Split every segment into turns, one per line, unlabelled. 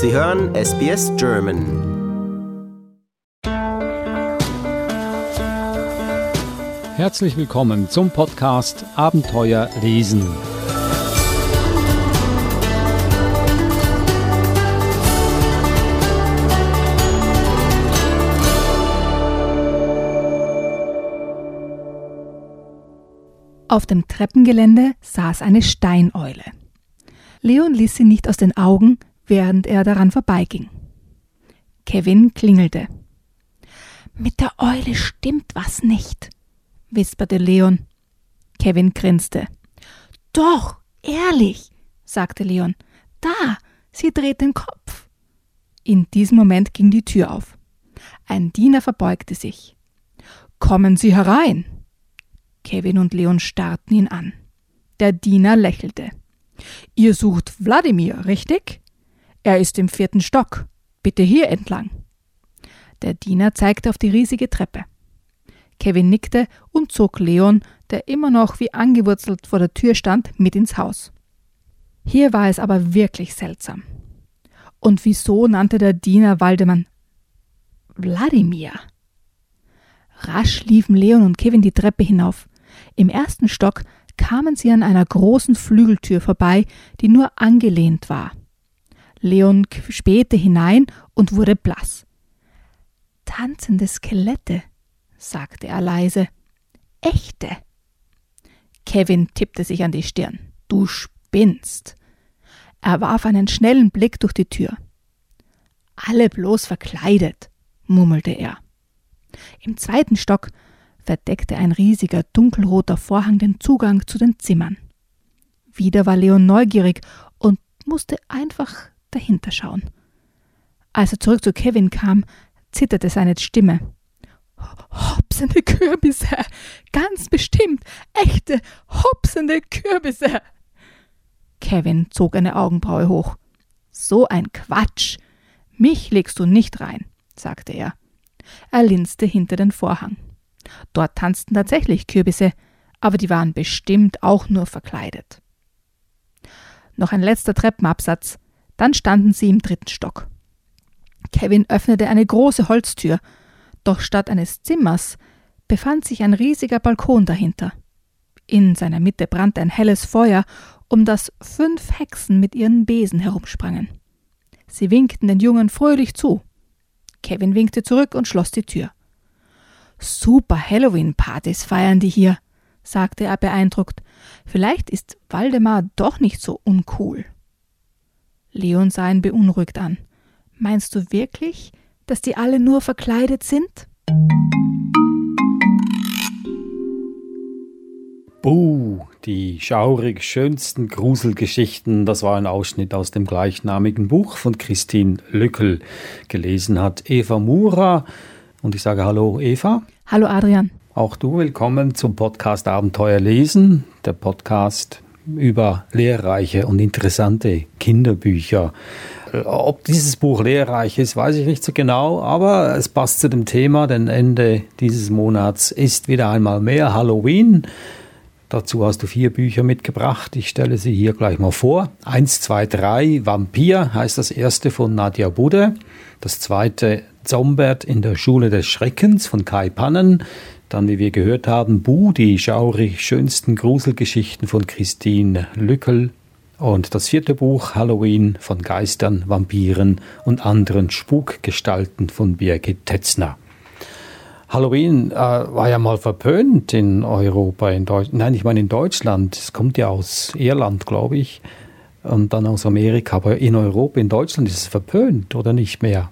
Sie hören SBS German.
Herzlich willkommen zum Podcast Abenteuer lesen.
Auf dem Treppengelände saß eine Steineule. Leon ließ sie nicht aus den Augen, während er daran vorbeiging. Kevin klingelte. Mit der Eule stimmt was nicht, wisperte Leon. Kevin grinste. Doch, ehrlich, sagte Leon. Da, sie dreht den Kopf. In diesem Moment ging die Tür auf. Ein Diener verbeugte sich. Kommen Sie herein. Kevin und Leon starrten ihn an. Der Diener lächelte. Ihr sucht Wladimir, richtig? Er ist im vierten Stock. Bitte hier entlang. Der Diener zeigte auf die riesige Treppe. Kevin nickte und zog Leon, der immer noch wie angewurzelt vor der Tür stand, mit ins Haus. Hier war es aber wirklich seltsam. Und wieso nannte der Diener Waldemann Wladimir? Rasch liefen Leon und Kevin die Treppe hinauf. Im ersten Stock kamen sie an einer großen Flügeltür vorbei, die nur angelehnt war. Leon spähte hinein und wurde blass. Tanzende Skelette, sagte er leise. Echte. Kevin tippte sich an die Stirn. Du spinnst. Er warf einen schnellen Blick durch die Tür. Alle bloß verkleidet, murmelte er. Im zweiten Stock verdeckte ein riesiger dunkelroter Vorhang den Zugang zu den Zimmern. Wieder war Leon neugierig und musste einfach dahinter schauen. Als er zurück zu Kevin kam, zitterte seine Stimme. Hopsende Kürbisse, ganz bestimmt, echte, hopsende Kürbisse. Kevin zog eine Augenbraue hoch. So ein Quatsch. Mich legst du nicht rein, sagte er. Er linste hinter den Vorhang. Dort tanzten tatsächlich Kürbisse, aber die waren bestimmt auch nur verkleidet. Noch ein letzter Treppenabsatz, dann standen sie im dritten Stock. Kevin öffnete eine große Holztür, doch statt eines Zimmers befand sich ein riesiger Balkon dahinter. In seiner Mitte brannte ein helles Feuer, um das fünf Hexen mit ihren Besen herumsprangen. Sie winkten den Jungen fröhlich zu. Kevin winkte zurück und schloss die Tür. Super Halloween-Partys feiern die hier, sagte er beeindruckt. Vielleicht ist Waldemar doch nicht so uncool. Leon sah ihn beunruhigt an. Meinst du wirklich, dass die alle nur verkleidet sind?
Buh, die schaurig schönsten Gruselgeschichten, das war ein Ausschnitt aus dem gleichnamigen Buch von Christine Lückel. Gelesen hat Eva Mura. Und ich sage Hallo Eva.
Hallo Adrian.
Auch du willkommen zum Podcast Abenteuer lesen, der Podcast über lehrreiche und interessante Kinderbücher. Äh, ob dieses Buch lehrreich ist, weiß ich nicht so genau, aber es passt zu dem Thema, denn Ende dieses Monats ist wieder einmal mehr Halloween. Dazu hast du vier Bücher mitgebracht. Ich stelle sie hier gleich mal vor. Eins, zwei, drei. Vampir heißt das erste von Nadia Budde. Das zweite Zombert in der Schule des Schreckens von Kai Pannen. Dann, wie wir gehört haben, Bu, die schaurig schönsten Gruselgeschichten von Christine Lückel. Und das vierte Buch, Halloween von Geistern, Vampiren und anderen Spukgestalten von Birgit Tetzner. Halloween äh, war ja mal verpönt in Europa, in Deutschland. Nein, ich meine in Deutschland. Es kommt ja aus Irland, glaube ich, und dann aus Amerika. Aber in Europa, in Deutschland ist es verpönt oder nicht mehr?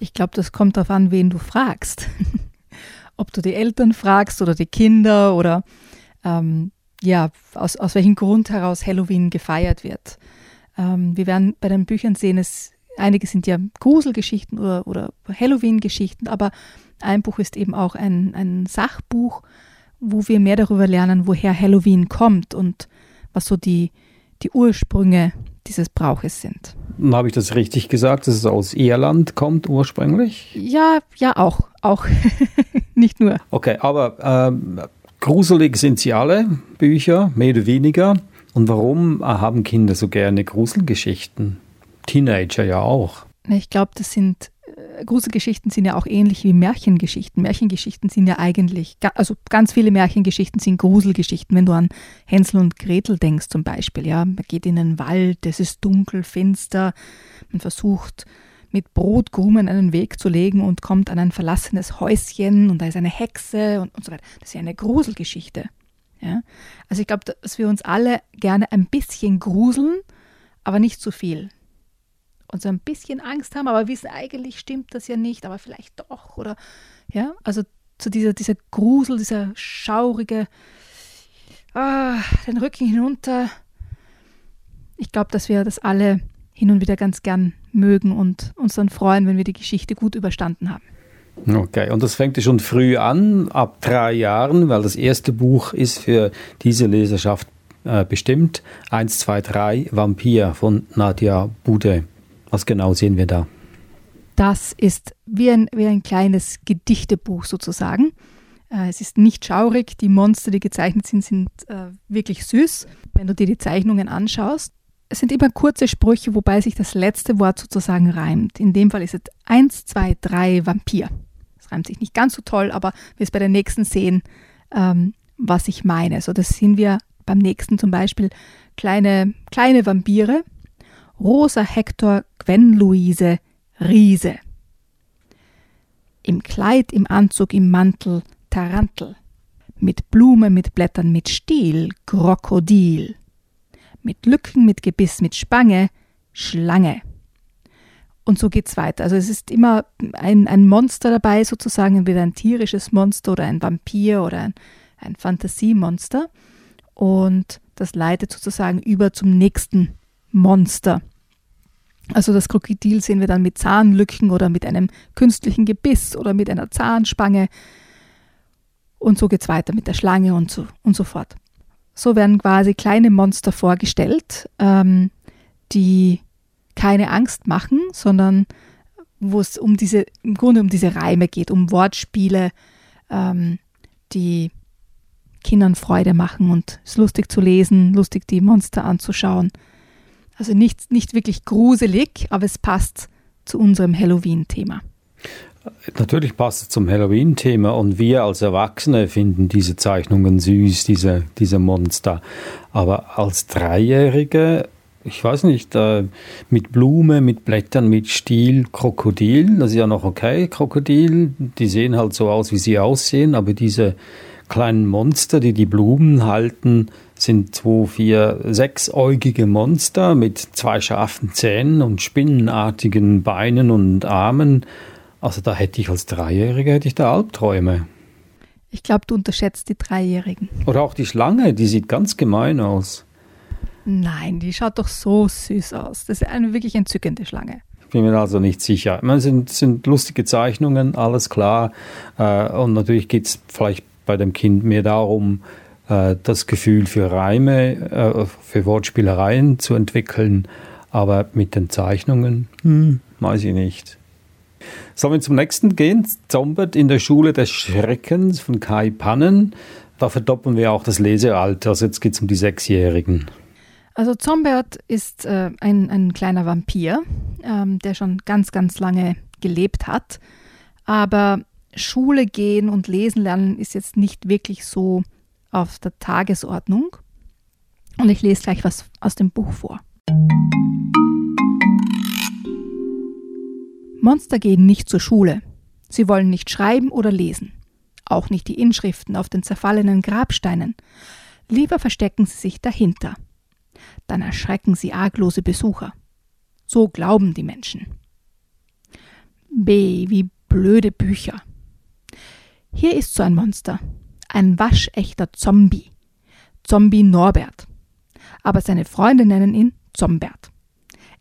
Ich glaube, das kommt darauf an, wen du fragst. Ob du die Eltern fragst oder die Kinder oder ähm, ja, aus, aus welchem Grund heraus Halloween gefeiert wird. Ähm, wir werden bei den Büchern sehen, es, einige sind ja Gruselgeschichten oder, oder Halloween-Geschichten, aber ein Buch ist eben auch ein, ein Sachbuch, wo wir mehr darüber lernen, woher Halloween kommt und was so die, die Ursprünge dieses Brauches sind.
Habe ich das richtig gesagt, dass es aus Irland kommt ursprünglich?
Ja, ja, auch. Auch. Nicht nur.
Okay, aber ähm, gruselig sind sie alle, Bücher, mehr oder weniger. Und warum haben Kinder so gerne Gruselgeschichten? Teenager ja auch.
Ich glaube, das sind äh, Gruselgeschichten sind ja auch ähnlich wie Märchengeschichten. Märchengeschichten sind ja eigentlich, also ganz viele Märchengeschichten sind Gruselgeschichten. Wenn du an Hänsel und Gretel denkst zum Beispiel, ja, man geht in den Wald, es ist dunkel, finster, man versucht mit Brotkrumen einen Weg zu legen und kommt an ein verlassenes Häuschen und da ist eine Hexe und, und so weiter. Das ist ja eine Gruselgeschichte. Ja? Also ich glaube, dass wir uns alle gerne ein bisschen gruseln, aber nicht zu viel und so ein bisschen Angst haben, aber wissen, eigentlich stimmt das ja nicht, aber vielleicht doch. Oder ja, also zu dieser, dieser Grusel, dieser schaurige, ah, den Rücken hinunter. Ich glaube, dass wir das alle hin und wieder ganz gern mögen und uns dann freuen, wenn wir die Geschichte gut überstanden haben.
Okay, und das fängt ja schon früh an, ab drei Jahren, weil das erste Buch ist für diese Leserschaft äh, bestimmt. 1, 2, 3, Vampir von Nadia Bude. Was genau sehen wir da?
Das ist wie ein, wie ein kleines Gedichtebuch sozusagen. Äh, es ist nicht schaurig. Die Monster, die gezeichnet sind, sind äh, wirklich süß, wenn du dir die Zeichnungen anschaust. Es sind immer kurze Sprüche, wobei sich das letzte Wort sozusagen reimt. In dem Fall ist es 1, 2, 3 Vampir. Es reimt sich nicht ganz so toll, aber wir es bei der nächsten sehen, ähm, was ich meine. So, das sehen wir beim nächsten zum Beispiel kleine, kleine Vampire, Rosa Hector Gwen Luise Riese. Im Kleid, im Anzug, im Mantel Tarantel. Mit Blume, mit Blättern, mit Stiel Krokodil. Mit Lücken, mit Gebiss, mit Spange Schlange. Und so geht's weiter. Also es ist immer ein, ein Monster dabei, sozusagen, entweder ein tierisches Monster oder ein Vampir oder ein, ein Fantasiemonster. Und das leitet sozusagen über zum nächsten Monster. Also das Krokodil sehen wir dann mit Zahnlücken oder mit einem künstlichen Gebiss oder mit einer Zahnspange. Und so geht es weiter mit der Schlange und so, und so fort. So werden quasi kleine Monster vorgestellt, ähm, die keine Angst machen, sondern wo es um diese, im Grunde um diese Reime geht, um Wortspiele, ähm, die Kindern Freude machen und es lustig zu lesen, lustig die Monster anzuschauen. Also nicht, nicht wirklich gruselig, aber es passt zu unserem Halloween-Thema.
Natürlich passt es zum Halloween-Thema und wir als Erwachsene finden diese Zeichnungen süß, diese, diese Monster. Aber als Dreijährige, ich weiß nicht, äh, mit Blume, mit Blättern, mit Stiel, Krokodil, das ist ja noch okay, Krokodil, die sehen halt so aus, wie sie aussehen, aber diese kleinen Monster, die die Blumen halten, sind zwei, vier, sechsäugige Monster mit zwei scharfen Zähnen und spinnenartigen Beinen und Armen. Also da hätte ich als Dreijähriger hätte ich da Albträume.
Ich glaube, du unterschätzt die Dreijährigen.
Oder auch die Schlange, die sieht ganz gemein aus.
Nein, die schaut doch so süß aus. Das ist eine wirklich entzückende Schlange.
Ich bin mir also nicht sicher. Es sind, sind lustige Zeichnungen, alles klar. Äh, und natürlich geht es vielleicht bei dem Kind mehr darum, äh, das Gefühl für Reime, äh, für Wortspielereien zu entwickeln. Aber mit den Zeichnungen, hm, weiß ich nicht. Sollen wir zum nächsten gehen? Zombert in der Schule des Schreckens von Kai Pannen. Da verdoppeln wir auch das Lesealter. Also jetzt geht es um die Sechsjährigen.
Also Zombert ist äh, ein, ein kleiner Vampir, ähm, der schon ganz, ganz lange gelebt hat. Aber Schule gehen und lesen lernen ist jetzt nicht wirklich so auf der Tagesordnung. Und ich lese gleich was aus dem Buch vor. Monster gehen nicht zur Schule. Sie wollen nicht schreiben oder lesen. Auch nicht die Inschriften auf den zerfallenen Grabsteinen. Lieber verstecken sie sich dahinter. Dann erschrecken sie arglose Besucher. So glauben die Menschen. B wie blöde Bücher. Hier ist so ein Monster ein waschechter Zombie. Zombie Norbert. Aber seine Freunde nennen ihn Zombert.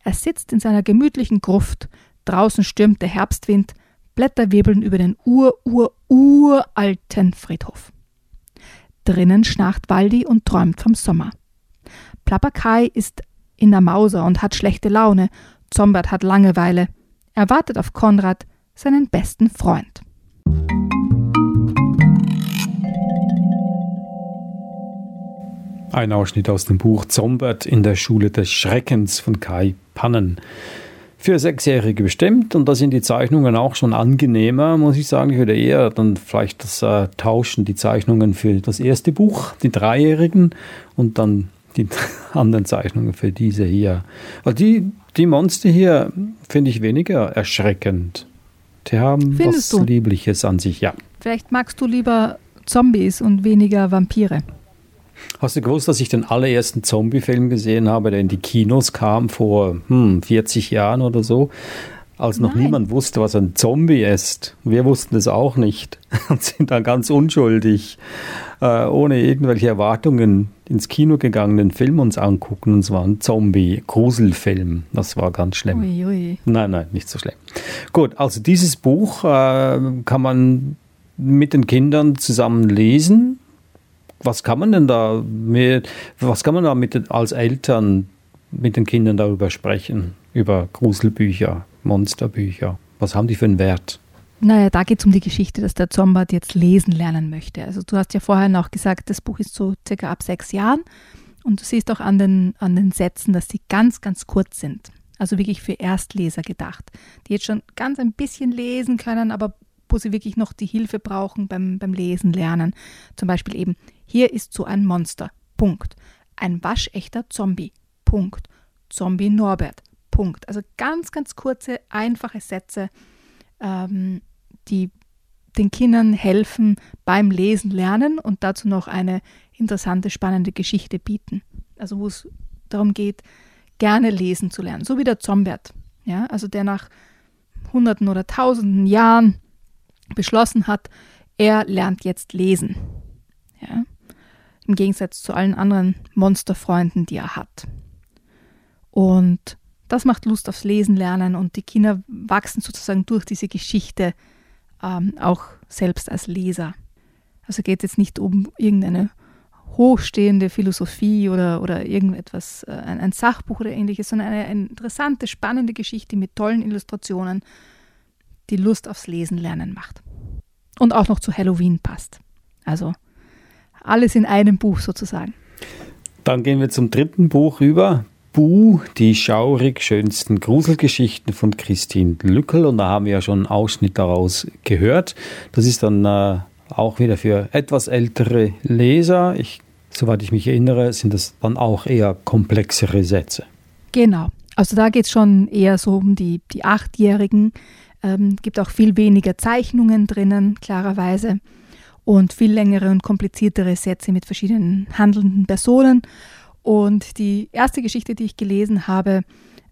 Er sitzt in seiner gemütlichen Gruft, draußen stürmt der Herbstwind, Blätter wirbeln über den ur-ur-uralten Friedhof. Drinnen schnarcht Waldi und träumt vom Sommer. Plapperkai ist in der Mauser und hat schlechte Laune, Zombert hat Langeweile. Er wartet auf Konrad, seinen besten Freund.
Ein Ausschnitt aus dem Buch Zombert in der Schule des Schreckens von Kai spannen. Für Sechsjährige bestimmt und da sind die Zeichnungen auch schon angenehmer, muss ich sagen. Ich würde eher dann vielleicht das äh, tauschen, die Zeichnungen für das erste Buch, die Dreijährigen und dann die anderen Zeichnungen für diese hier. Weil die, die Monster hier finde ich weniger erschreckend. Die haben
Findest
was
du?
Liebliches an sich, ja.
Vielleicht magst du lieber Zombies und weniger Vampire.
Hast du gewusst, dass ich den allerersten Zombie-Film gesehen habe, der in die Kinos kam vor hm, 40 Jahren oder so, als noch
Nein.
niemand wusste, was ein Zombie ist. Wir wussten es auch nicht und sind dann ganz unschuldig, äh, ohne irgendwelche Erwartungen ins Kino gegangen, den Film uns angucken. Und es war ein Zombie-Gruselfilm. Das war ganz schlimm.
Ui, ui.
Nein, nein, nicht so schlimm. Gut, also dieses Buch äh, kann man mit den Kindern zusammen lesen. Was kann man denn da mit, was kann man da mit als Eltern mit den Kindern darüber sprechen? Über Gruselbücher, Monsterbücher. Was haben die für einen Wert?
Naja, da geht es um die Geschichte, dass der Zombat jetzt lesen lernen möchte. Also du hast ja vorher noch gesagt, das Buch ist so circa ab sechs Jahren. Und du siehst auch an den, an den Sätzen, dass die ganz, ganz kurz sind. Also wirklich für Erstleser gedacht, die jetzt schon ganz ein bisschen lesen können, aber wo sie wirklich noch die Hilfe brauchen beim, beim Lesen lernen. Zum Beispiel eben, hier ist so ein Monster. Punkt. Ein waschechter Zombie. Punkt. Zombie Norbert. Punkt. Also ganz, ganz kurze, einfache Sätze, ähm, die den Kindern helfen beim Lesen lernen und dazu noch eine interessante, spannende Geschichte bieten. Also wo es darum geht, gerne lesen zu lernen. So wie der Zombert, ja, also der nach Hunderten oder Tausenden Jahren beschlossen hat, er lernt jetzt lesen. Ja? Im Gegensatz zu allen anderen Monsterfreunden, die er hat. Und das macht Lust aufs Lesen lernen und die Kinder wachsen sozusagen durch diese Geschichte ähm, auch selbst als Leser. Also geht es jetzt nicht um irgendeine hochstehende Philosophie oder, oder irgendetwas, äh, ein, ein Sachbuch oder ähnliches, sondern eine, eine interessante, spannende Geschichte mit tollen Illustrationen, die Lust aufs Lesen lernen macht. Und auch noch zu Halloween passt. Also alles in einem Buch sozusagen.
Dann gehen wir zum dritten Buch rüber. Bu, die schaurig schönsten Gruselgeschichten von Christine Lückel. Und da haben wir ja schon einen Ausschnitt daraus gehört. Das ist dann äh, auch wieder für etwas ältere Leser. Ich, soweit ich mich erinnere, sind das dann auch eher komplexere Sätze.
Genau. Also da geht es schon eher so um die, die Achtjährigen. Ähm, gibt auch viel weniger Zeichnungen drinnen, klarerweise. Und viel längere und kompliziertere Sätze mit verschiedenen handelnden Personen. Und die erste Geschichte, die ich gelesen habe,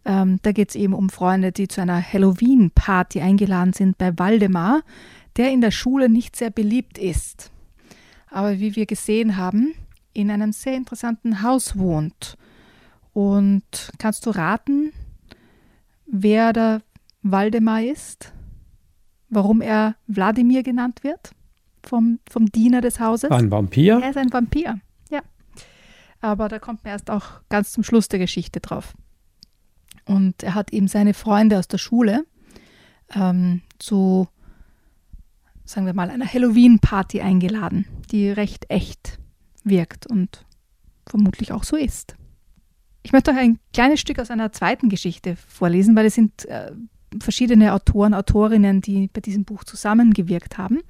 ähm, da geht es eben um Freunde, die zu einer Halloween-Party eingeladen sind bei Waldemar, der in der Schule nicht sehr beliebt ist. Aber wie wir gesehen haben, in einem sehr interessanten Haus wohnt. Und kannst du raten, wer der Waldemar ist? Warum er Wladimir genannt wird? Vom, vom Diener des Hauses?
Ein Vampir?
Er ist ein Vampir, ja. Aber da kommt man erst auch ganz zum Schluss der Geschichte drauf. Und er hat eben seine Freunde aus der Schule ähm, zu, sagen wir mal, einer Halloween-Party eingeladen, die recht echt wirkt und vermutlich auch so ist. Ich möchte euch ein kleines Stück aus einer zweiten Geschichte vorlesen, weil es sind äh, verschiedene Autoren, Autorinnen, die bei diesem Buch zusammengewirkt haben.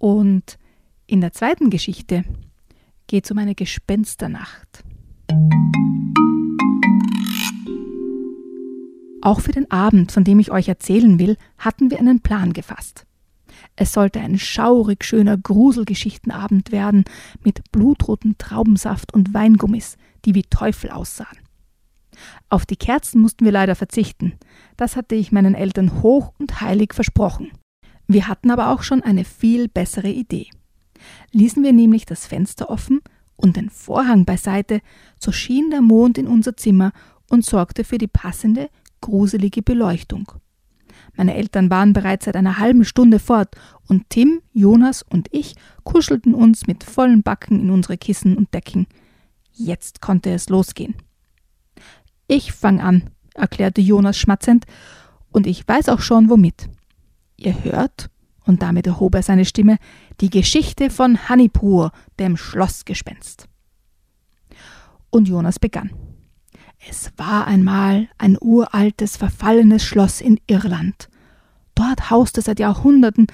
Und in der zweiten Geschichte geht es um eine Gespensternacht. Auch für den Abend, von dem ich euch erzählen will, hatten wir einen Plan gefasst. Es sollte ein schaurig schöner Gruselgeschichtenabend werden mit blutrotem Traubensaft und Weingummis, die wie Teufel aussahen. Auf die Kerzen mussten wir leider verzichten. Das hatte ich meinen Eltern hoch und heilig versprochen. Wir hatten aber auch schon eine viel bessere Idee. Ließen wir nämlich das Fenster offen und den Vorhang beiseite, so schien der Mond in unser Zimmer und sorgte für die passende, gruselige Beleuchtung. Meine Eltern waren bereits seit einer halben Stunde fort und Tim, Jonas und ich kuschelten uns mit vollen Backen in unsere Kissen und Decken. Jetzt konnte es losgehen. Ich fang an, erklärte Jonas schmatzend, und ich weiß auch schon womit. Ihr hört, und damit erhob er seine Stimme, die Geschichte von Hannipur, dem Schlossgespenst. Und Jonas begann. Es war einmal ein uraltes, verfallenes Schloss in Irland. Dort hauste seit Jahrhunderten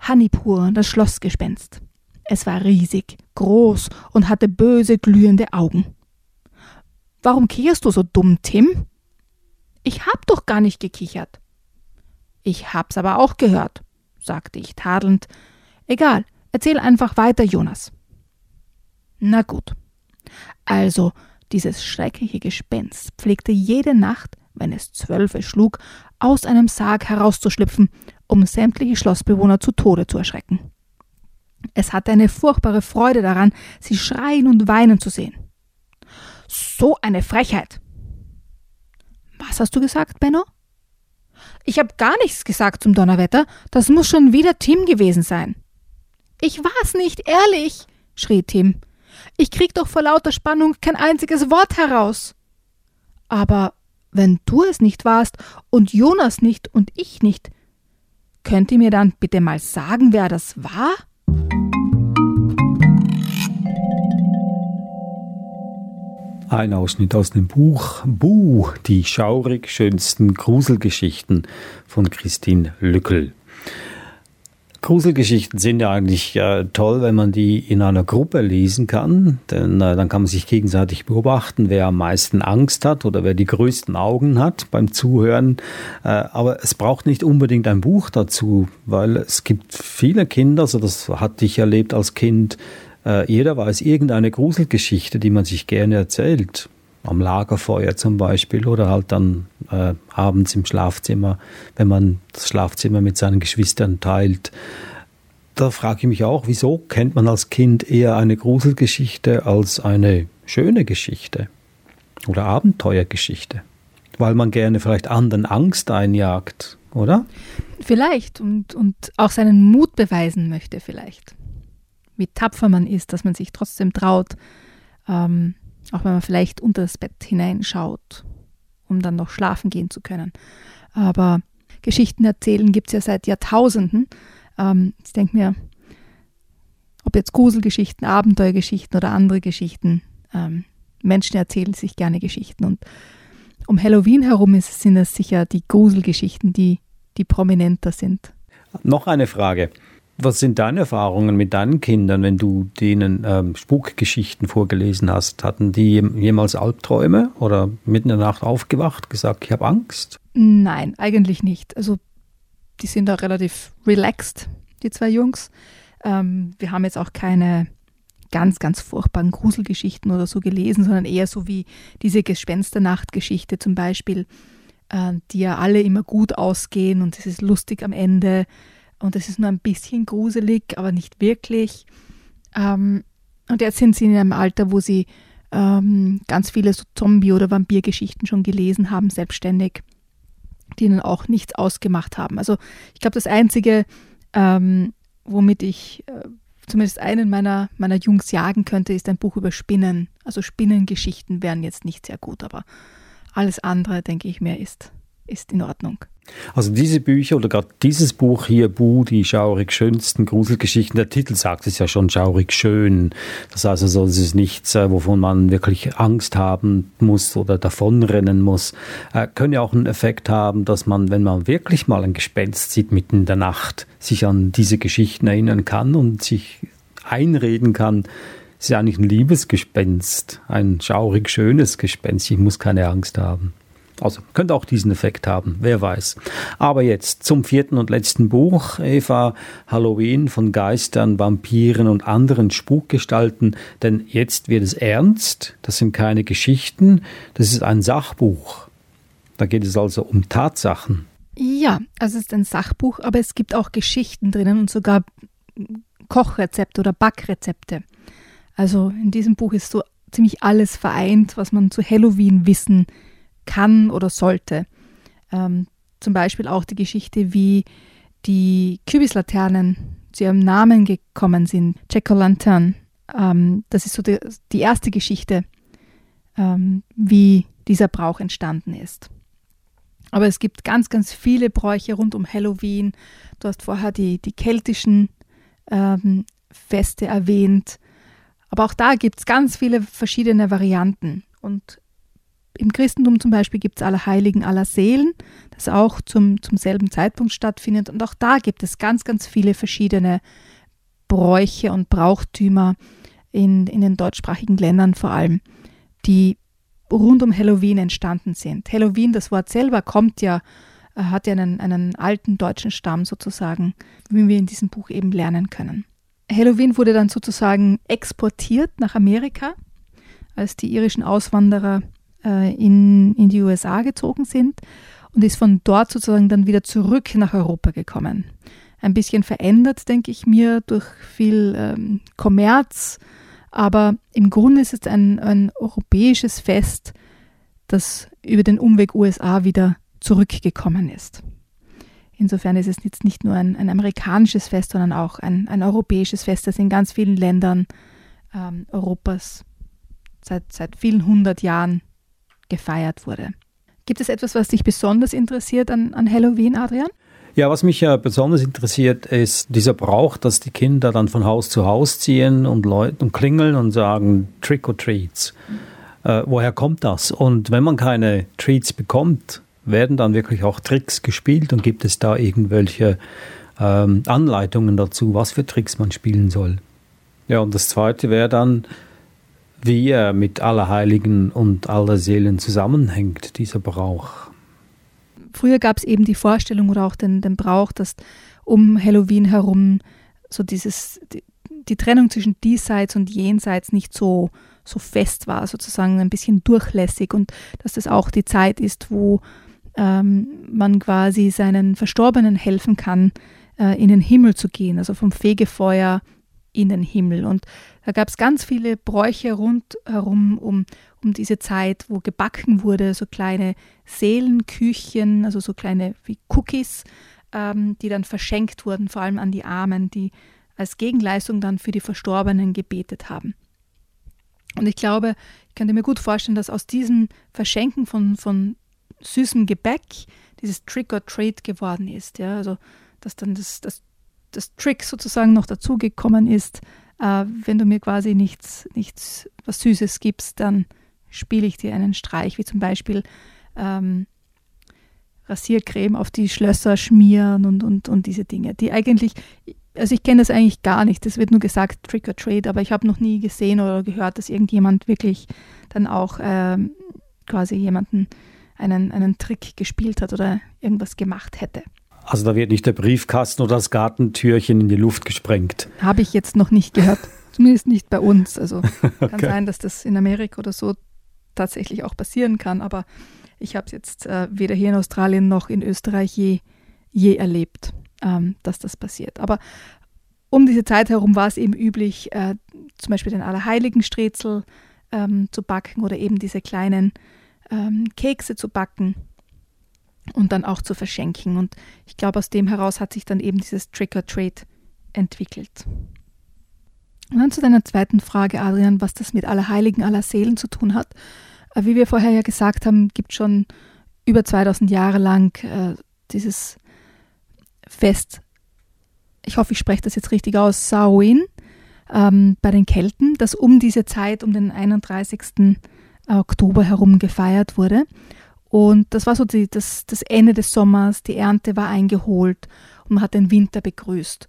Hannipur, das Schlossgespenst. Es war riesig, groß und hatte böse, glühende Augen. Warum kicherst du so dumm, Tim? Ich hab doch gar nicht gekichert. Ich hab's aber auch gehört, sagte ich tadelnd. Egal, erzähl einfach weiter, Jonas. Na gut. Also, dieses schreckliche Gespenst pflegte jede Nacht, wenn es zwölfe schlug, aus einem Sarg herauszuschlüpfen, um sämtliche Schlossbewohner zu Tode zu erschrecken. Es hatte eine furchtbare Freude daran, sie schreien und weinen zu sehen. So eine Frechheit! Was hast du gesagt, Benno? Ich habe gar nichts gesagt zum Donnerwetter, das muss schon wieder Tim gewesen sein. Ich war's nicht, ehrlich, schrie Tim. Ich krieg doch vor lauter Spannung kein einziges Wort heraus. Aber wenn du es nicht warst und Jonas nicht und ich nicht, könnt ihr mir dann bitte mal sagen, wer das war?
Ein Ausschnitt aus dem Buch Buh, die schaurig schönsten Gruselgeschichten von Christine Lückel. Gruselgeschichten sind ja eigentlich äh, toll, wenn man die in einer Gruppe lesen kann, denn äh, dann kann man sich gegenseitig beobachten, wer am meisten Angst hat oder wer die größten Augen hat beim Zuhören. Äh, aber es braucht nicht unbedingt ein Buch dazu, weil es gibt viele Kinder, so das hatte ich erlebt als Kind, äh, jeder weiß irgendeine Gruselgeschichte, die man sich gerne erzählt am Lagerfeuer zum Beispiel oder halt dann äh, abends im Schlafzimmer, wenn man das Schlafzimmer mit seinen Geschwistern teilt. Da frage ich mich auch, wieso kennt man als Kind eher eine Gruselgeschichte als eine schöne Geschichte oder Abenteuergeschichte? Weil man gerne vielleicht anderen Angst einjagt, oder?
Vielleicht und, und auch seinen Mut beweisen möchte, vielleicht. Wie tapfer man ist, dass man sich trotzdem traut, ähm, auch wenn man vielleicht unter das Bett hineinschaut, um dann noch schlafen gehen zu können. Aber Geschichten erzählen gibt es ja seit Jahrtausenden. Ähm, ich denke mir, ob jetzt Gruselgeschichten, Abenteuergeschichten oder andere Geschichten, ähm, Menschen erzählen sich gerne Geschichten. Und um Halloween herum ist, sind es sicher die Gruselgeschichten, die, die prominenter sind.
Noch eine Frage. Was sind deine Erfahrungen mit deinen Kindern, wenn du denen ähm, Spukgeschichten vorgelesen hast? Hatten die jemals Albträume oder mitten in der Nacht aufgewacht, gesagt, ich habe Angst?
Nein, eigentlich nicht. Also die sind da relativ relaxed, die zwei Jungs. Ähm, wir haben jetzt auch keine ganz, ganz furchtbaren Gruselgeschichten oder so gelesen, sondern eher so wie diese Gespensternachtgeschichte zum Beispiel, äh, die ja alle immer gut ausgehen und es ist lustig am Ende und es ist nur ein bisschen gruselig, aber nicht wirklich. Ähm, und jetzt sind sie in einem Alter, wo sie ähm, ganz viele so Zombie- oder Vampirgeschichten schon gelesen haben, selbstständig, die ihnen auch nichts ausgemacht haben. Also ich glaube, das Einzige, ähm, womit ich äh, zumindest einen meiner, meiner Jungs jagen könnte, ist ein Buch über Spinnen. Also Spinnengeschichten wären jetzt nicht sehr gut, aber alles andere, denke ich mir, ist, ist in Ordnung.
Also diese Bücher oder gerade dieses Buch hier, Bu, die schaurig schönsten Gruselgeschichten, der Titel sagt es ja schon schaurig schön. Das heißt also, es ist nichts, äh, wovon man wirklich Angst haben muss oder davonrennen muss. Äh, können ja auch einen Effekt haben, dass man, wenn man wirklich mal ein Gespenst sieht mitten in der Nacht, sich an diese Geschichten erinnern kann und sich einreden kann, es ist eigentlich ein Liebesgespenst, ein schaurig schönes Gespenst, ich muss keine Angst haben. Also könnte auch diesen Effekt haben, wer weiß. Aber jetzt zum vierten und letzten Buch, Eva, Halloween von Geistern, Vampiren und anderen Spukgestalten. Denn jetzt wird es ernst, das sind keine Geschichten, das ist ein Sachbuch. Da geht es also um Tatsachen.
Ja, also es ist ein Sachbuch, aber es gibt auch Geschichten drinnen und sogar Kochrezepte oder Backrezepte. Also in diesem Buch ist so ziemlich alles vereint, was man zu Halloween wissen kann kann oder sollte. Ähm, zum Beispiel auch die Geschichte, wie die Kübislaternen zu ihrem Namen gekommen sind, Jack-O-Lantern. Ähm, das ist so die, die erste Geschichte, ähm, wie dieser Brauch entstanden ist. Aber es gibt ganz, ganz viele Bräuche rund um Halloween. Du hast vorher die, die keltischen ähm, Feste erwähnt. Aber auch da gibt es ganz viele verschiedene Varianten. Und Im Christentum zum Beispiel gibt es Allerheiligen, Allerseelen, das auch zum, zum selben Zeitpunkt stattfindet. Und auch da gibt es ganz, ganz viele verschiedene Bräuche und Brauchtümer in, in den deutschsprachigen Ländern vor allem, die rund um Halloween entstanden sind. Halloween, das Wort selber, kommt ja, äh, hat ja einen, einen alten deutschen Stamm sozusagen, wie wir in diesem Buch eben lernen können. Halloween wurde dann sozusagen exportiert nach Amerika, als die irischen Auswanderer äh, in, in die USA gezogen sind und ist von dort sozusagen dann wieder zurück nach Europa gekommen. Ein bisschen verändert, denke ich mir, durch viel ähm, Kommerz, aber im Grunde ist es ein, ein europäisches Fest, das über den Umweg USA wieder zurückgekommen ist. Insofern ist es jetzt nicht nur ein, ein amerikanisches Fest, sondern auch ein, ein, europäisches Fest, das in ganz vielen Ländern ähm, Europas seit, seit vielen hundert Jahren gefeiert wurde. Gibt es etwas, was dich besonders interessiert an, an Halloween, Adrian?
Ja, was mich ja besonders interessiert, ist dieser Brauch, dass die Kinder dann von Haus zu Haus ziehen und, Leute, und klingeln und sagen Trick or Treats. Äh, woher kommt das? Und wenn man keine Treats bekommt, werden dann wirklich auch Tricks gespielt und gibt es da irgendwelche ähm, Anleitungen dazu, was für Tricks man spielen soll? Ja, und das zweite wäre dann, wie er mit Allerheiligen und aller Seelen zusammenhängt, dieser Brauch.
Früher gab es eben die Vorstellung oder auch den, den Brauch, dass um Halloween herum so dieses, die, die Trennung zwischen diesseits und jenseits nicht so, so fest war, sozusagen ein bisschen durchlässig und dass das auch die Zeit ist, wo ähm, man quasi seinen Verstorbenen helfen kann, äh, in den Himmel zu gehen, also vom Fegefeuer in den Himmel. Und da gab es ganz viele Bräuche rundherum um, um diese Zeit, wo gebacken wurde, so kleine Seelenküchen, also so kleine wie Cookies, ähm, die dann verschenkt wurden, vor allem an die Armen, die als Gegenleistung dann für die Verstorbenen gebetet haben. Und ich glaube, ich könnte mir gut vorstellen, dass aus diesem Verschenken von, von süßem Gebäck dieses Trick or Treat geworden ist. Ja? Also, dass dann das, das, das Trick sozusagen noch dazugekommen ist. Äh, wenn du mir quasi nichts, nichts, was Süßes gibst, dann spiele ich dir einen Streich, wie zum Beispiel ähm, Rasiercreme auf die Schlösser schmieren und, und, und diese Dinge, die eigentlich, also ich kenne das eigentlich gar nicht, das wird nur gesagt Trick or Treat, aber ich habe noch nie gesehen oder gehört, dass irgendjemand wirklich dann auch ähm, quasi jemanden einen, einen Trick gespielt hat oder irgendwas gemacht hätte.
Also da wird nicht der Briefkasten oder das Gartentürchen in die Luft gesprengt.
Habe ich jetzt noch nicht gehört. Zumindest nicht bei uns. Also kann okay. sein, dass das in Amerika oder so tatsächlich auch passieren kann, aber ich habe es jetzt äh, weder hier in Australien noch in Österreich je, je erlebt, ähm, dass das passiert. Aber um diese Zeit herum war es eben üblich, äh, zum Beispiel den Allerheiligenstrezel ähm, zu backen oder eben diese kleinen ähm, Kekse zu backen und dann auch zu verschenken. Und ich glaube, aus dem heraus hat sich dann eben dieses Trick-or-Treat entwickelt. Und dann zu deiner zweiten Frage, Adrian, was das mit Allerheiligen, aller Seelen zu tun hat. Äh, wie wir vorher ja gesagt haben, gibt schon über 2000 Jahre lang äh, dieses Fest, ich hoffe, ich spreche das jetzt richtig aus, Samhain ähm, bei den Kelten, das um diese Zeit, um den 31. Oktober herum gefeiert wurde. Und das war so die, das, das Ende des Sommers, die Ernte war eingeholt und man hat den Winter begrüßt.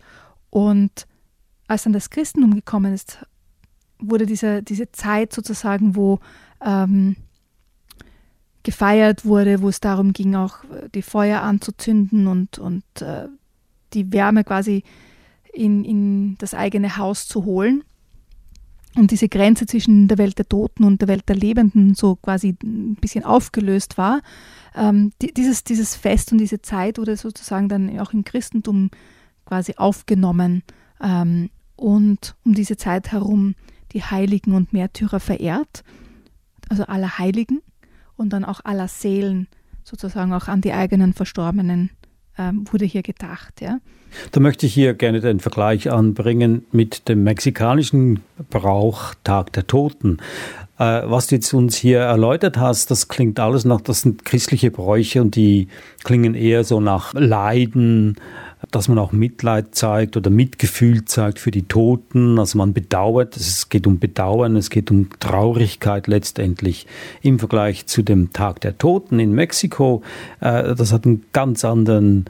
Und als dann das Christentum gekommen ist, wurde diese, diese Zeit sozusagen, wo ähm, gefeiert wurde, wo es darum ging, auch die Feuer anzuzünden und, und äh, die Wärme quasi in, in das eigene Haus zu holen und diese Grenze zwischen der Welt der Toten und der Welt der Lebenden so quasi ein bisschen aufgelöst war. Ähm, dieses, dieses Fest und diese Zeit wurde sozusagen dann auch im Christentum quasi aufgenommen ähm, und um diese Zeit herum die Heiligen und Märtyrer verehrt, also aller Heiligen und dann auch aller Seelen sozusagen auch an die eigenen Verstorbenen ähm, wurde hier gedacht. Ja.
Da möchte ich hier gerne den Vergleich anbringen mit dem mexikanischen Brauch Tag der Toten. Äh, was du jetzt uns hier erläutert hast, das klingt alles nach, das sind christliche Bräuche und die klingen eher so nach Leiden, dass man auch Mitleid zeigt oder Mitgefühl zeigt für die Toten. Also man bedauert, es geht um Bedauern, es geht um Traurigkeit letztendlich im Vergleich zu dem Tag der Toten in Mexiko. Äh, das hat einen ganz anderen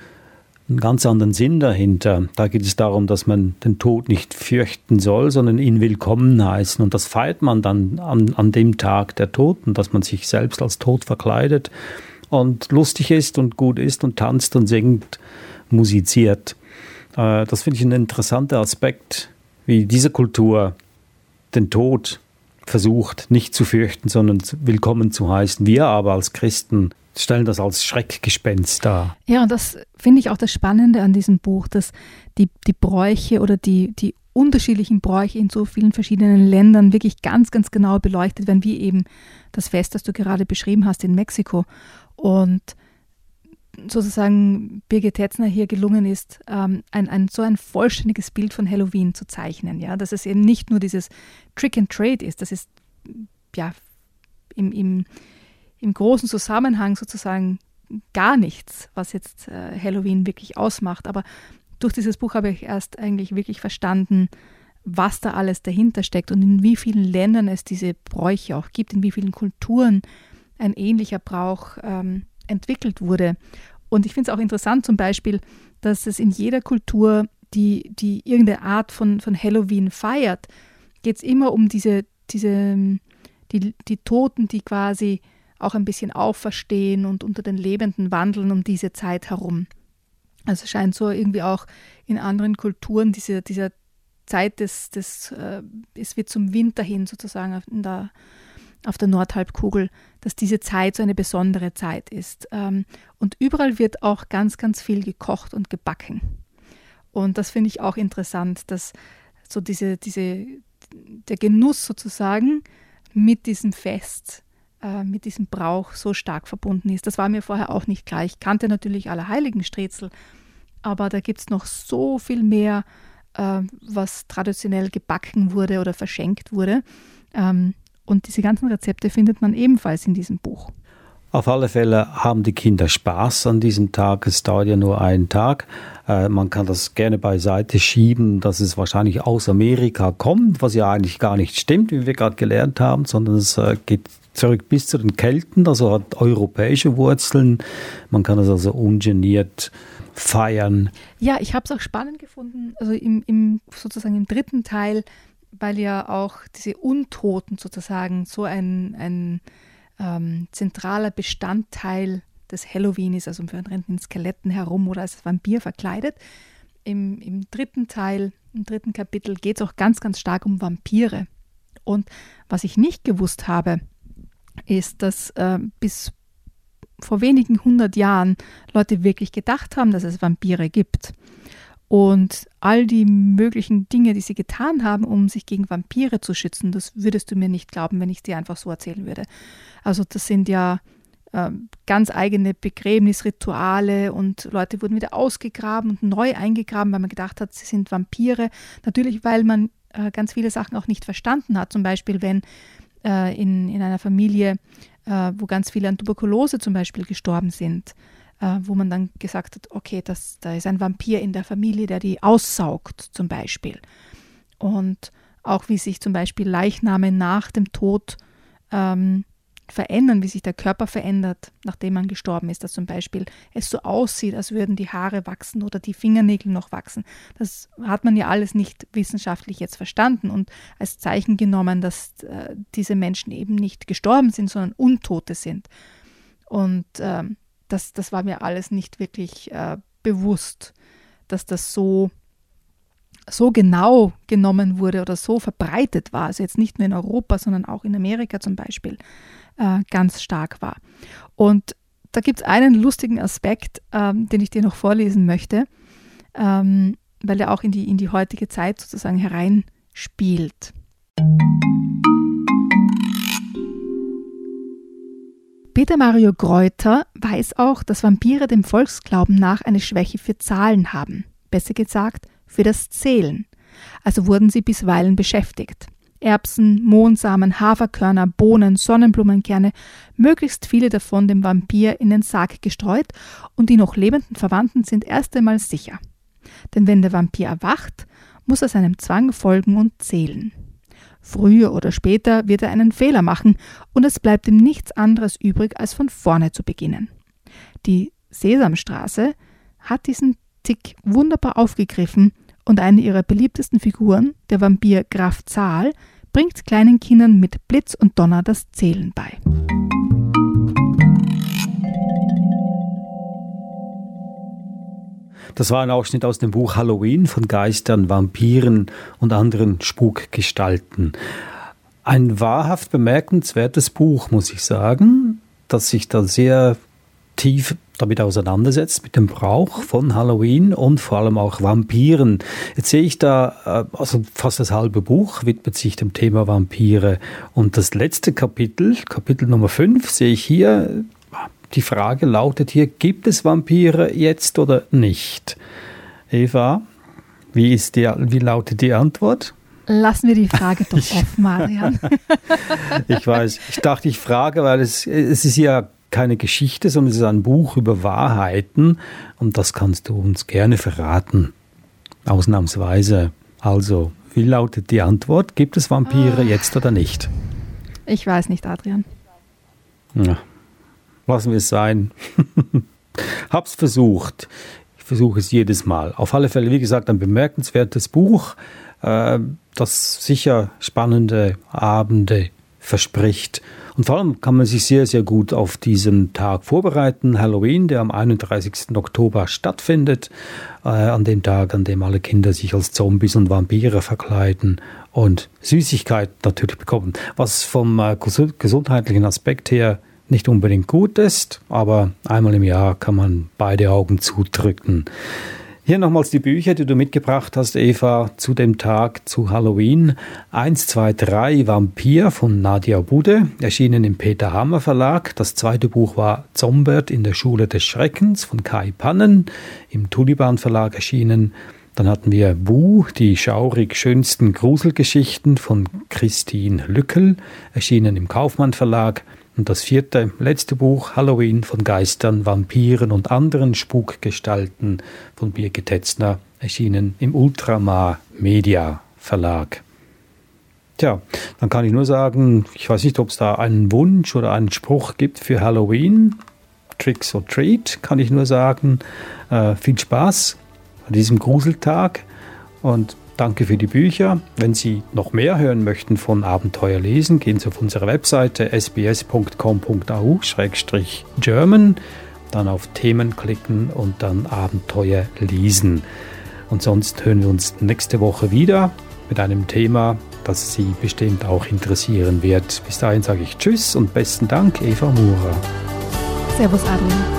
einen ganz anderen Sinn dahinter. Da geht es darum, dass man den Tod nicht fürchten soll, sondern ihn willkommen heißen. Und das feiert man dann an, an dem Tag der Toten, dass man sich selbst als Tod verkleidet und lustig ist und gut ist und tanzt und singt musiziert. Äh, das finde ich ein interessanter Aspekt, wie diese Kultur den Tod versucht nicht zu fürchten, sondern willkommen zu heißen. Wir aber als Christen stellen das als Schreckgespenst dar.
Ja, und das finde ich auch das Spannende an diesem Buch, dass die, die Bräuche oder die, die unterschiedlichen Bräuche in so vielen verschiedenen Ländern wirklich ganz, ganz genau beleuchtet werden, wie eben das Fest, das du gerade beschrieben hast in Mexiko. Und sozusagen Birgit Tetzner hier gelungen ist, ähm, ein, ein, so ein vollständiges Bild von Halloween zu zeichnen. Ja? Dass es eben nicht nur dieses Trick and Trade ist, das ist ja im, im, im großen Zusammenhang sozusagen gar nichts, was jetzt äh, Halloween wirklich ausmacht. Aber durch dieses Buch habe ich erst eigentlich wirklich verstanden, was da alles dahinter steckt und in wie vielen Ländern es diese Bräuche auch gibt, in wie vielen Kulturen ein ähnlicher Brauch ähm, entwickelt wurde. Und ich finde es auch interessant zum Beispiel, dass es in jeder Kultur, die, die irgendeine Art von, von Halloween feiert, geht es immer um diese, diese die, die Toten, die quasi auch ein bisschen auferstehen und unter den Lebenden wandeln um diese Zeit herum. Also scheint so irgendwie auch in anderen Kulturen diese, dieser Zeit des, des äh, es wird zum Winter hin sozusagen in der auf der Nordhalbkugel, dass diese Zeit so eine besondere Zeit ist. Ähm, und überall wird auch ganz, ganz viel gekocht und gebacken. Und das finde ich auch interessant, dass so diese, diese, der Genuss sozusagen mit diesem Fest, äh, mit diesem Brauch so stark verbunden ist. Das war mir vorher auch nicht klar. Ich kannte natürlich Allerheiligen Strezel, aber da gibt es noch so viel mehr, äh, was traditionell gebacken wurde oder verschenkt wurde. Ähm, und diese ganzen Rezepte findet man ebenfalls in diesem Buch.
Auf alle Fälle haben die Kinder Spaß an diesem Tag. Es dauert ja nur einen Tag. Äh, man kann das gerne beiseite schieben, dass es wahrscheinlich aus Amerika kommt, was ja eigentlich gar nicht stimmt, wie wir gerade gelernt haben, sondern es äh, geht zurück bis zu den Kelten, also hat europäische Wurzeln. Man kann es also ungeniert feiern.
Ja, ich habe es auch spannend gefunden, also im, im sozusagen im dritten Teil weil ja auch diese Untoten sozusagen so ein, ein ähm, zentraler Bestandteil des Halloween ist, also wir rennen in Skeletten herum oder als Vampir verkleidet. Im, Im dritten Teil, im dritten Kapitel geht es auch ganz, ganz stark um Vampire. Und was ich nicht gewusst habe, ist, dass äh, bis vor wenigen hundert Jahren Leute wirklich gedacht haben, dass es Vampire gibt. Und all die möglichen Dinge, die sie getan haben, um sich gegen Vampire zu schützen, das würdest du mir nicht glauben, wenn ich dir einfach so erzählen würde. Also das sind ja äh, ganz eigene Begräbnisrituale und Leute wurden wieder ausgegraben und neu eingegraben, weil man gedacht hat, sie sind Vampire. Natürlich, weil man äh, ganz viele Sachen auch nicht verstanden hat. Zum Beispiel, wenn äh, in, in einer Familie, äh, wo ganz viele an Tuberkulose zum Beispiel gestorben sind, äh, wo man dann gesagt hat, okay, das, da ist ein Vampir in der Familie, der die aussaugt zum Beispiel. Und auch wie sich zum Beispiel Leichname nach dem Tod ähm, verändern, wie sich der Körper verändert, nachdem man gestorben ist, dass zum Beispiel es so aussieht, als würden die Haare wachsen oder die Fingernägel noch wachsen. Das hat man ja alles nicht wissenschaftlich jetzt verstanden und als Zeichen genommen, dass äh, diese Menschen eben nicht gestorben sind, sondern Untote sind. Und ähm, das, das war mir alles nicht wirklich äh, bewusst, dass das so, so genau genommen wurde oder so verbreitet war. Also jetzt nicht nur in Europa, sondern auch in Amerika zum Beispiel äh, ganz stark war. Und da gibt es einen lustigen Aspekt, ähm, den ich dir noch vorlesen möchte, ähm, weil er auch in die, in die heutige Zeit sozusagen hereinspielt. Peter Mario Greuter weiß auch, dass Vampire dem Volksglauben nach eine Schwäche für Zahlen haben, besser gesagt für das Zählen. Also wurden sie bisweilen beschäftigt. Erbsen, Mohnsamen, Haferkörner, Bohnen, Sonnenblumenkerne, möglichst viele davon dem Vampir in den Sarg gestreut und die noch lebenden Verwandten sind erst einmal sicher. Denn wenn der Vampir erwacht, muss er seinem Zwang folgen und zählen. Früher oder später wird er einen Fehler machen und es bleibt ihm nichts anderes übrig, als von vorne zu beginnen. Die Sesamstraße hat diesen Tick wunderbar aufgegriffen und eine ihrer beliebtesten Figuren, der Vampir Graf Zahl, bringt kleinen Kindern mit Blitz und Donner das Zählen bei.
Das war ein Ausschnitt aus dem Buch Halloween von Geistern, Vampiren und anderen Spukgestalten. Ein wahrhaft bemerkenswertes Buch, muss ich sagen, das sich da sehr tief damit auseinandersetzt, mit dem Brauch von Halloween und vor allem auch Vampiren. Jetzt sehe ich da, äh, also fast das halbe Buch widmet sich dem Thema Vampire. Und das letzte Kapitel, Kapitel Nummer 5, sehe ich hier, die Frage lautet hier, gibt es Vampire jetzt oder nicht? Eva, wie, ist die, wie lautet die Antwort?
Lassen wir die Frage doch offen, Marian.
ich weiß, ich dachte, ich frage, weil es, es ist ja keine Geschichte, sondern es ist ein Buch über Wahrheiten und das kannst du uns gerne verraten. Ausnahmsweise. Also, wie lautet die Antwort? Gibt es Vampire ah. jetzt oder nicht?
Ich weiß nicht, Adrian.
Ja, lassen wir es sein. Hab's versucht. Ich versuche es jedes Mal. Auf alle Fälle, wie gesagt, ein bemerkenswertes Buch, äh, das sicher spannende Abende verspricht. Und vor allem kann man sich sehr, sehr gut auf diesen Tag vorbereiten. Halloween, der am 31. Oktober stattfindet. Äh, an dem Tag, an dem alle Kinder sich als Zombies und Vampire verkleiden und Süßigkeit natürlich bekommen. Was vom äh, gesundheitlichen Aspekt her nicht unbedingt gut ist, aber einmal im Jahr kann man beide Augen zudrücken. Hier nochmals die Bücher, die du mitgebracht hast, Eva, zu dem Tag zu Halloween. 1, 2, 3 Vampir von Nadia Bude, erschienen im Peter Hammer Verlag. Das zweite Buch war Zombert in der Schule des Schreckens von Kai Pannen, im Tuliban Verlag erschienen. Dann hatten wir Wu, die schaurig schönsten Gruselgeschichten von Christine Lückel, erschienen im Kaufmann Verlag. Und das vierte, letzte Buch, Halloween von Geistern, Vampiren und anderen Spukgestalten von Birgit Tetzner, erschienen im Ultramar Media Verlag. Tja, dann kann ich nur sagen, ich weiß nicht, ob es da einen Wunsch oder einen Spruch gibt für Halloween. Tricks or Treat, kann ich nur sagen. Äh, viel Spaß an diesem Gruseltag und Danke für die Bücher. Wenn Sie noch mehr hören möchten von Abenteuer lesen, gehen Sie auf unsere Webseite sbs.com.au-german, dann auf Themen klicken und dann Abenteuer lesen. Und sonst hören wir uns nächste Woche wieder mit einem Thema, das Sie bestimmt auch interessieren wird. Bis dahin sage ich Tschüss und besten Dank, Eva Murer.
Servus, Adrian.